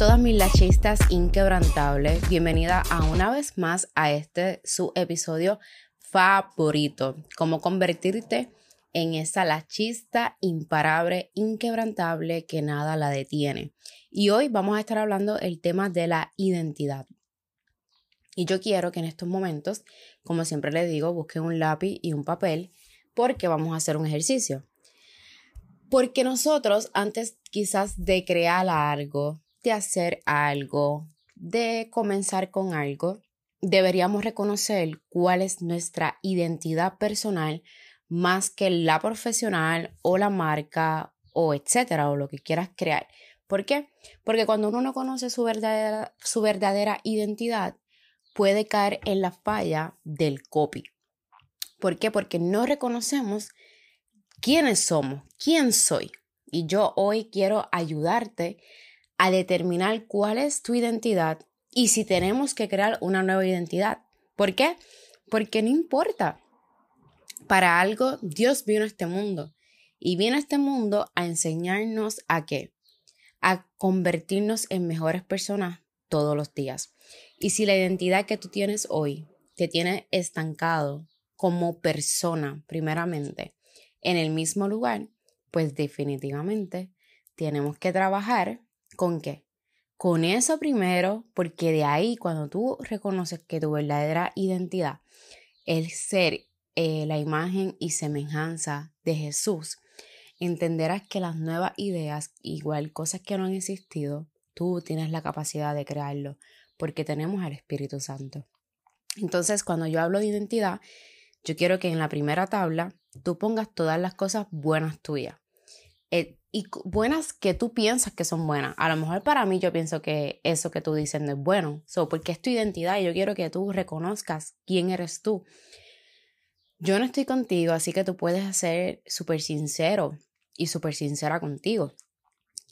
Todas mis lachistas inquebrantables. Bienvenida a una vez más a este su episodio favorito. Cómo convertirte en esa lachista imparable, inquebrantable que nada la detiene. Y hoy vamos a estar hablando el tema de la identidad. Y yo quiero que en estos momentos, como siempre les digo, busquen un lápiz y un papel porque vamos a hacer un ejercicio. Porque nosotros antes quizás de crear algo, de hacer algo, de comenzar con algo, deberíamos reconocer cuál es nuestra identidad personal más que la profesional o la marca o etcétera o lo que quieras crear. ¿Por qué? Porque cuando uno no conoce su verdadera, su verdadera identidad, puede caer en la falla del copy. ¿Por qué? Porque no reconocemos quiénes somos, quién soy. Y yo hoy quiero ayudarte a determinar cuál es tu identidad y si tenemos que crear una nueva identidad. ¿Por qué? Porque no importa. Para algo Dios vino a este mundo y viene a este mundo a enseñarnos a qué? A convertirnos en mejores personas todos los días. Y si la identidad que tú tienes hoy te tiene estancado como persona, primeramente, en el mismo lugar, pues definitivamente tenemos que trabajar con qué? Con eso primero, porque de ahí cuando tú reconoces que tu verdadera identidad es ser eh, la imagen y semejanza de Jesús, entenderás que las nuevas ideas, igual cosas que no han existido, tú tienes la capacidad de crearlo, porque tenemos al Espíritu Santo. Entonces, cuando yo hablo de identidad, yo quiero que en la primera tabla tú pongas todas las cosas buenas tuyas. Eh, y buenas que tú piensas que son buenas. A lo mejor para mí yo pienso que eso que tú dices no es bueno. So, porque es tu identidad y yo quiero que tú reconozcas quién eres tú. Yo no estoy contigo, así que tú puedes ser súper sincero y súper sincera contigo.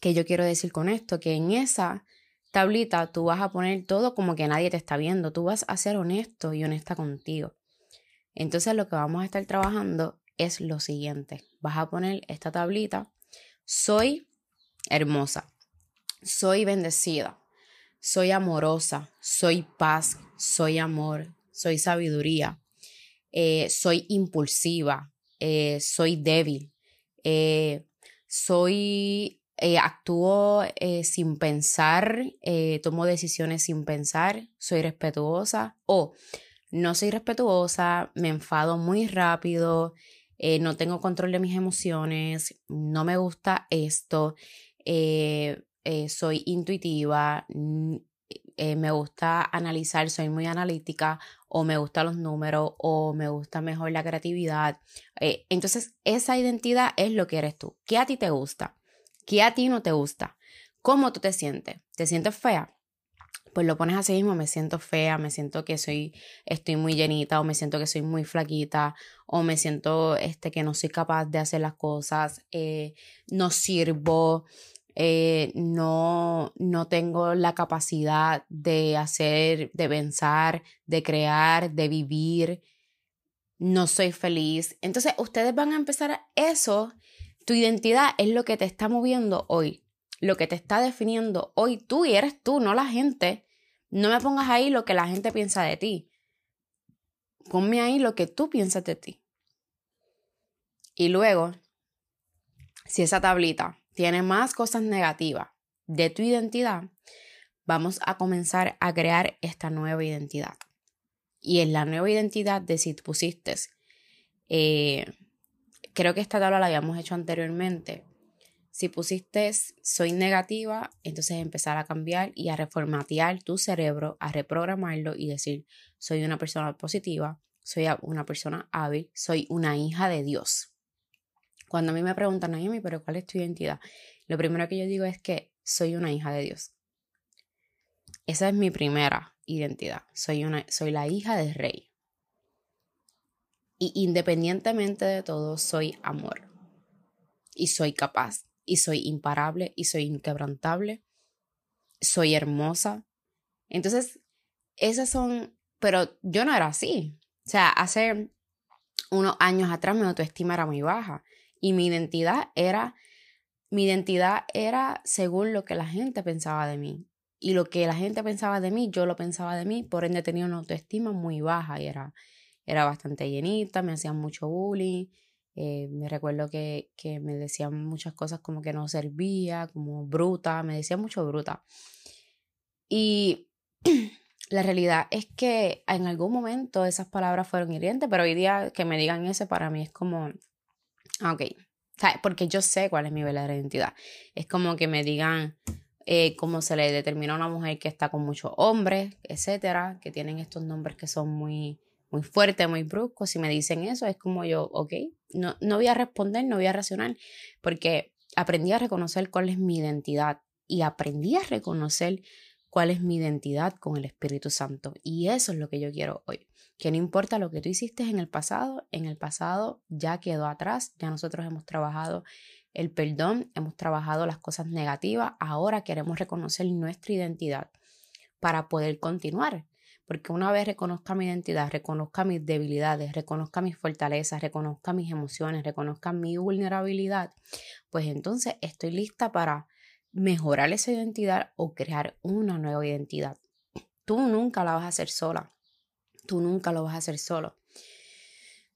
¿Qué yo quiero decir con esto? Que en esa tablita tú vas a poner todo como que nadie te está viendo. Tú vas a ser honesto y honesta contigo. Entonces lo que vamos a estar trabajando es lo siguiente. Vas a poner esta tablita. Soy hermosa. Soy bendecida. Soy amorosa. Soy paz. Soy amor. Soy sabiduría. Eh, soy impulsiva. Eh, soy débil. Eh, soy actúo sin pensar, tomo decisiones sin pensar, soy respetuosa o no soy respetuosa, me enfado muy rápido, eh, no tengo control de mis emociones, no me gusta esto, eh, eh, soy intuitiva, me gusta analizar, soy muy analítica o me gustan los números o me gusta mejor la creatividad. entonces, esa identidad es lo que eres tú. ¿Qué a ti te gusta? ¿Qué a ti no te gusta? ¿Cómo tú te sientes? ¿Te sientes fea? Pues lo pones así mismo, me siento fea, me siento que soy, estoy muy llenita, o me siento que soy muy flaquita, o me siento este, que no soy capaz de hacer las cosas, eh, no sirvo, eh, no, no tengo la capacidad de hacer, de pensar, de crear, de vivir, no soy feliz. Entonces, ustedes van a empezar eso, tu identidad es lo que te está moviendo hoy lo que te está definiendo hoy tú y eres tú, no la gente. No me pongas ahí lo que la gente piensa de ti. Ponme ahí lo que tú piensas de ti. Y luego, si esa tablita tiene más cosas negativas de tu identidad, vamos a comenzar a crear esta nueva identidad. Y en la nueva identidad de si pusiste, eh, creo que esta tabla la habíamos hecho anteriormente, si pusiste soy negativa, entonces empezar a cambiar y a reformatear tu cerebro, a reprogramarlo y decir soy una persona positiva, soy una persona hábil, soy una hija de Dios. Cuando a mí me preguntan, Naomi, pero ¿cuál es tu identidad? Lo primero que yo digo es que soy una hija de Dios. Esa es mi primera identidad. Soy, una, soy la hija del rey. Y independientemente de todo, soy amor. Y soy capaz y soy imparable y soy inquebrantable, soy hermosa. Entonces, esas son, pero yo no era así. O sea, hace unos años atrás mi autoestima era muy baja y mi identidad era mi identidad era según lo que la gente pensaba de mí. Y lo que la gente pensaba de mí, yo lo pensaba de mí, por ende tenía una autoestima muy baja y era, era bastante llenita, me hacían mucho bullying. Eh, me recuerdo que, que, me decían muchas cosas como que no servía, como bruta, me decían mucho bruta. Y la realidad es que en algún momento esas palabras fueron hirientes, pero hoy día que me digan eso para mí es como, ah, ok, porque yo sé cuál es mi verdadera identidad. Es como que me digan eh, cómo se le determina a una mujer que está con muchos hombres, etcétera, que tienen estos nombres que son muy, muy fuertes, muy bruscos. Si me dicen eso, es como yo, ok, no, no voy a responder, no voy a racionar, porque aprendí a reconocer cuál es mi identidad y aprendí a reconocer cuál es mi identidad con el Espíritu Santo. Y eso es lo que yo quiero hoy. Que no importa lo que tú hiciste en el pasado, en el pasado ya quedó atrás, ya nosotros hemos trabajado el perdón, hemos trabajado las cosas negativas, ahora queremos reconocer nuestra identidad para poder continuar. Porque una vez reconozca mi identidad, reconozca mis debilidades, reconozca mis fortalezas, reconozca mis emociones, reconozca mi vulnerabilidad, pues entonces estoy lista para mejorar esa identidad o crear una nueva identidad. Tú nunca la vas a hacer sola. Tú nunca lo vas a hacer solo.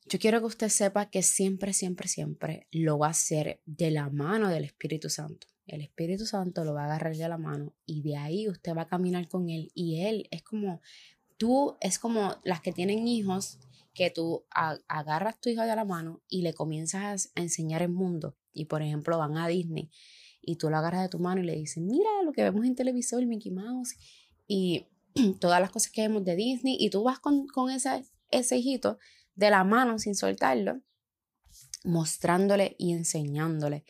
Yo quiero que usted sepa que siempre, siempre, siempre lo va a hacer de la mano del Espíritu Santo. El Espíritu Santo lo va a agarrar de la mano y de ahí usted va a caminar con él. Y él es como, tú, es como las que tienen hijos, que tú agarras a tu hijo de la mano y le comienzas a enseñar el mundo. Y por ejemplo van a Disney y tú lo agarras de tu mano y le dices, mira lo que vemos en televisor, Mickey Mouse y todas las cosas que vemos de Disney y tú vas con, con ese, ese hijito de la mano sin soltarlo, mostrándole y enseñándole.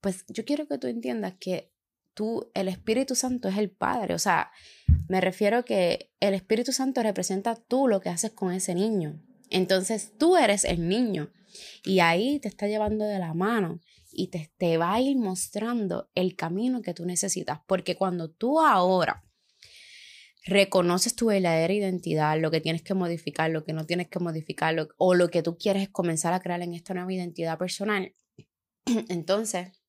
Pues yo quiero que tú entiendas que tú, el Espíritu Santo es el Padre, o sea, me refiero que el Espíritu Santo representa tú lo que haces con ese niño. Entonces tú eres el niño y ahí te está llevando de la mano y te, te va a ir mostrando el camino que tú necesitas. Porque cuando tú ahora reconoces tu verdadera identidad, lo que tienes que modificar, lo que no tienes que modificar, o lo que tú quieres comenzar a crear en esta nueva identidad personal, entonces,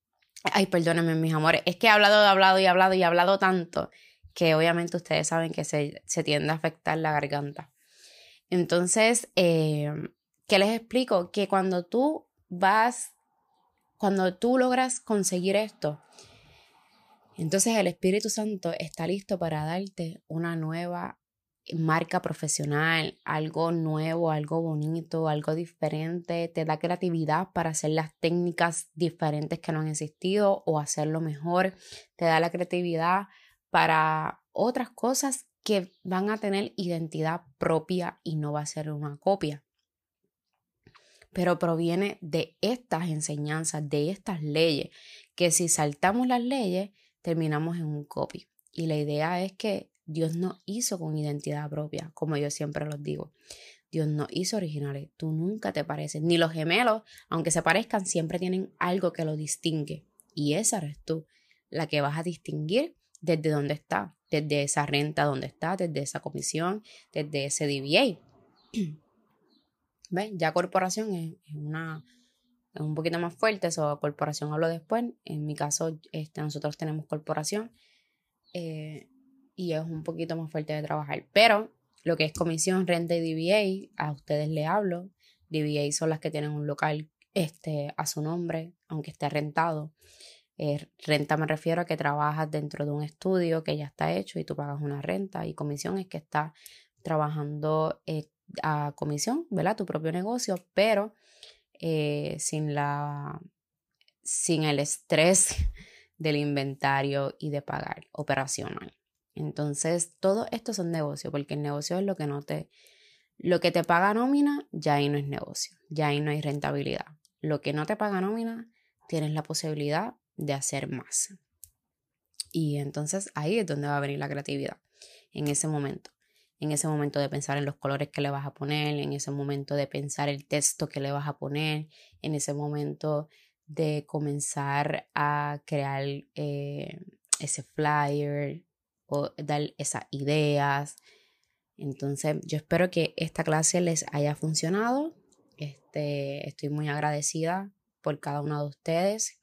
ay, perdónenme mis amores, es que he hablado, hablado y hablado y hablado tanto que obviamente ustedes saben que se, se tiende a afectar la garganta. Entonces, eh, ¿qué les explico? Que cuando tú vas cuando tú logras conseguir esto, entonces el Espíritu Santo está listo para darte una nueva marca profesional, algo nuevo, algo bonito, algo diferente, te da creatividad para hacer las técnicas diferentes que no han existido o hacerlo mejor, te da la creatividad para otras cosas que van a tener identidad propia y no va a ser una copia pero proviene de estas enseñanzas, de estas leyes, que si saltamos las leyes, terminamos en un copy. Y la idea es que Dios no hizo con identidad propia, como yo siempre los digo. Dios no hizo originales, tú nunca te pareces, ni los gemelos, aunque se parezcan, siempre tienen algo que lo distingue. Y esa eres tú, la que vas a distinguir desde donde está, desde esa renta donde está, desde esa comisión, desde ese DBA. Ya corporación es, una, es un poquito más fuerte, eso corporación hablo después. En mi caso, este, nosotros tenemos corporación eh, y es un poquito más fuerte de trabajar. Pero lo que es comisión, renta y DBA, a ustedes le hablo. DBA son las que tienen un local este, a su nombre, aunque esté rentado. Eh, renta me refiero a que trabajas dentro de un estudio que ya está hecho y tú pagas una renta. Y comisión es que está trabajando eh, a comisión, ¿verdad? Tu propio negocio, pero eh, sin, la, sin el estrés del inventario y de pagar operacional. Entonces, todo esto son negocios, porque el negocio es lo que no te, lo que te paga nómina, ya ahí no es negocio, ya ahí no hay rentabilidad. Lo que no te paga nómina, tienes la posibilidad de hacer más. Y entonces ahí es donde va a venir la creatividad, en ese momento en ese momento de pensar en los colores que le vas a poner, en ese momento de pensar el texto que le vas a poner, en ese momento de comenzar a crear eh, ese flyer dar esas ideas. Entonces, yo espero que esta clase les haya funcionado. Este, estoy muy agradecida por cada uno de ustedes.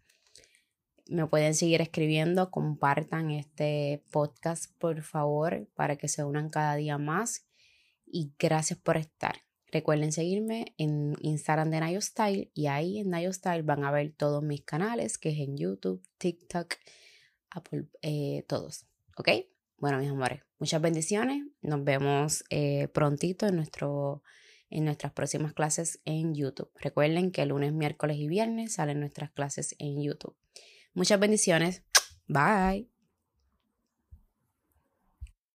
me pueden seguir escribiendo, compartan este podcast por favor para que se unan cada día más y gracias por estar. Recuerden seguirme en Instagram de Nayo Style y ahí en Nayo Style van a ver todos mis canales, que es en YouTube, TikTok, Apple, eh, todos. ¿Ok? Bueno, mis amores, muchas bendiciones. Nos vemos eh, prontito en, nuestro, en nuestras próximas clases en YouTube. Recuerden que lunes, miércoles y viernes salen nuestras clases en YouTube. Muchas bendiciones. Bye.